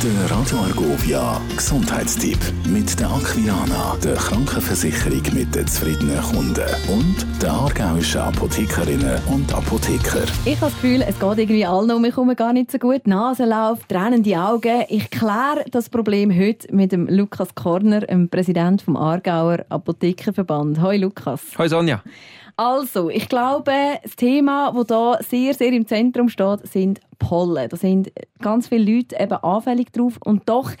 Der Radio Argovia Gesundheitstipp mit der Aquilana, der Krankenversicherung mit den zufriedenen Kunden und der aargauischen Apothekerinnen und Apotheker. Ich habe das Gefühl, es geht irgendwie allen um mich herum gar nicht so gut. Nasenlauf, tränende Augen. Ich kläre das Problem heute mit dem Lukas Korner, dem Präsident vom Aargauer Apothekerverband. Hoi Lukas. Hoi Sonja. Also, ich glaube, das Thema, das hier sehr, sehr im Zentrum steht, sind Pollen. Da sind ganz viele Leute eben anfällig drauf und doch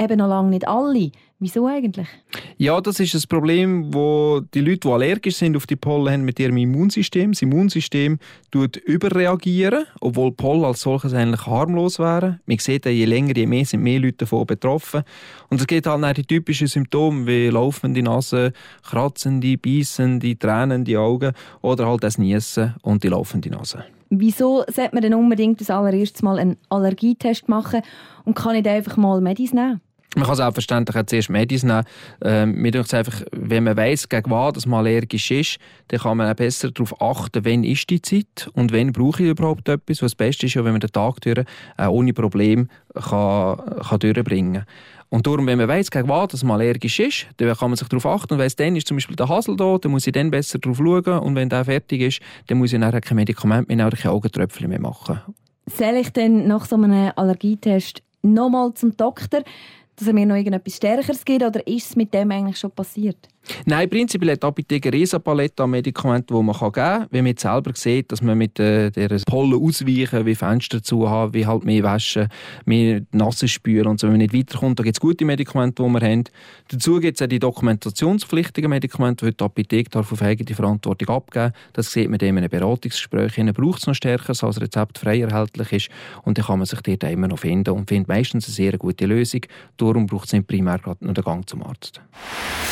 eben noch lange nicht alle. Wieso eigentlich? Ja, das ist ein Problem, wo die Leute, die allergisch sind auf die Pollen, haben mit ihrem Immunsystem. Das Immunsystem tut überreagieren, obwohl Pollen als solches eigentlich harmlos wären. Man sieht, je länger, je mehr sind mehr Leute davon betroffen. Und es gibt halt die typischen Symptome wie laufende Nase, kratzende, beißende, tränende Augen oder halt das Niesen und die laufende Nase. Wieso sollte man denn unbedingt als allererstes mal einen Allergietest machen und kann nicht einfach mal Medis nehmen? Man kann selbstverständlich auch zuerst Medis nehmen. Ähm, mir einfach, wenn man weiss, gegen was man allergisch ist, dann kann man auch besser darauf achten, wann ist die Zeit und wann brauche ich überhaupt etwas. das Beste ist wenn man den Tag durch äh, ohne Problem kann, kann durchbringen kann. Und darum, wenn man weiss, gegen was man allergisch ist, dann kann man sich darauf achten und weiss, dann ist zum Beispiel der Hasel da, dann muss ich dann besser darauf schauen und wenn der fertig ist, dann muss ich nachher kein Medikament mehr oder keine Augentröpfchen mehr machen. Soll ich denn nach so einem Allergietest nochmal zum Doktor? Dass er mir noch irgendetwas Stärkeres gibt oder ist es mit dem eigentlich schon passiert? Nein, prinzipiell hat die Apotheke eine Riesenpalette an Medikamenten, die man geben kann. Wenn man jetzt selber sieht, dass man mit äh, der Pollen ausweichen, wie Fenster zu haben, wie halt mehr waschen, mehr Nasse spüren und so. Wenn man nicht weiterkommt, da gibt es gute Medikamente, die wir haben. Dazu gibt es auch die dokumentationspflichtigen Medikamente, die die Apotheke darf auf eigene Verantwortung abgeben Das sieht man in einem Beratungsgespräch. Ihnen braucht es noch stärker, als Rezept frei erhältlich ist. Und dann kann man sich dort immer noch finden und findet meistens eine sehr gute Lösung. Darum braucht es nicht primär gerade nur den Gang zum Arzt.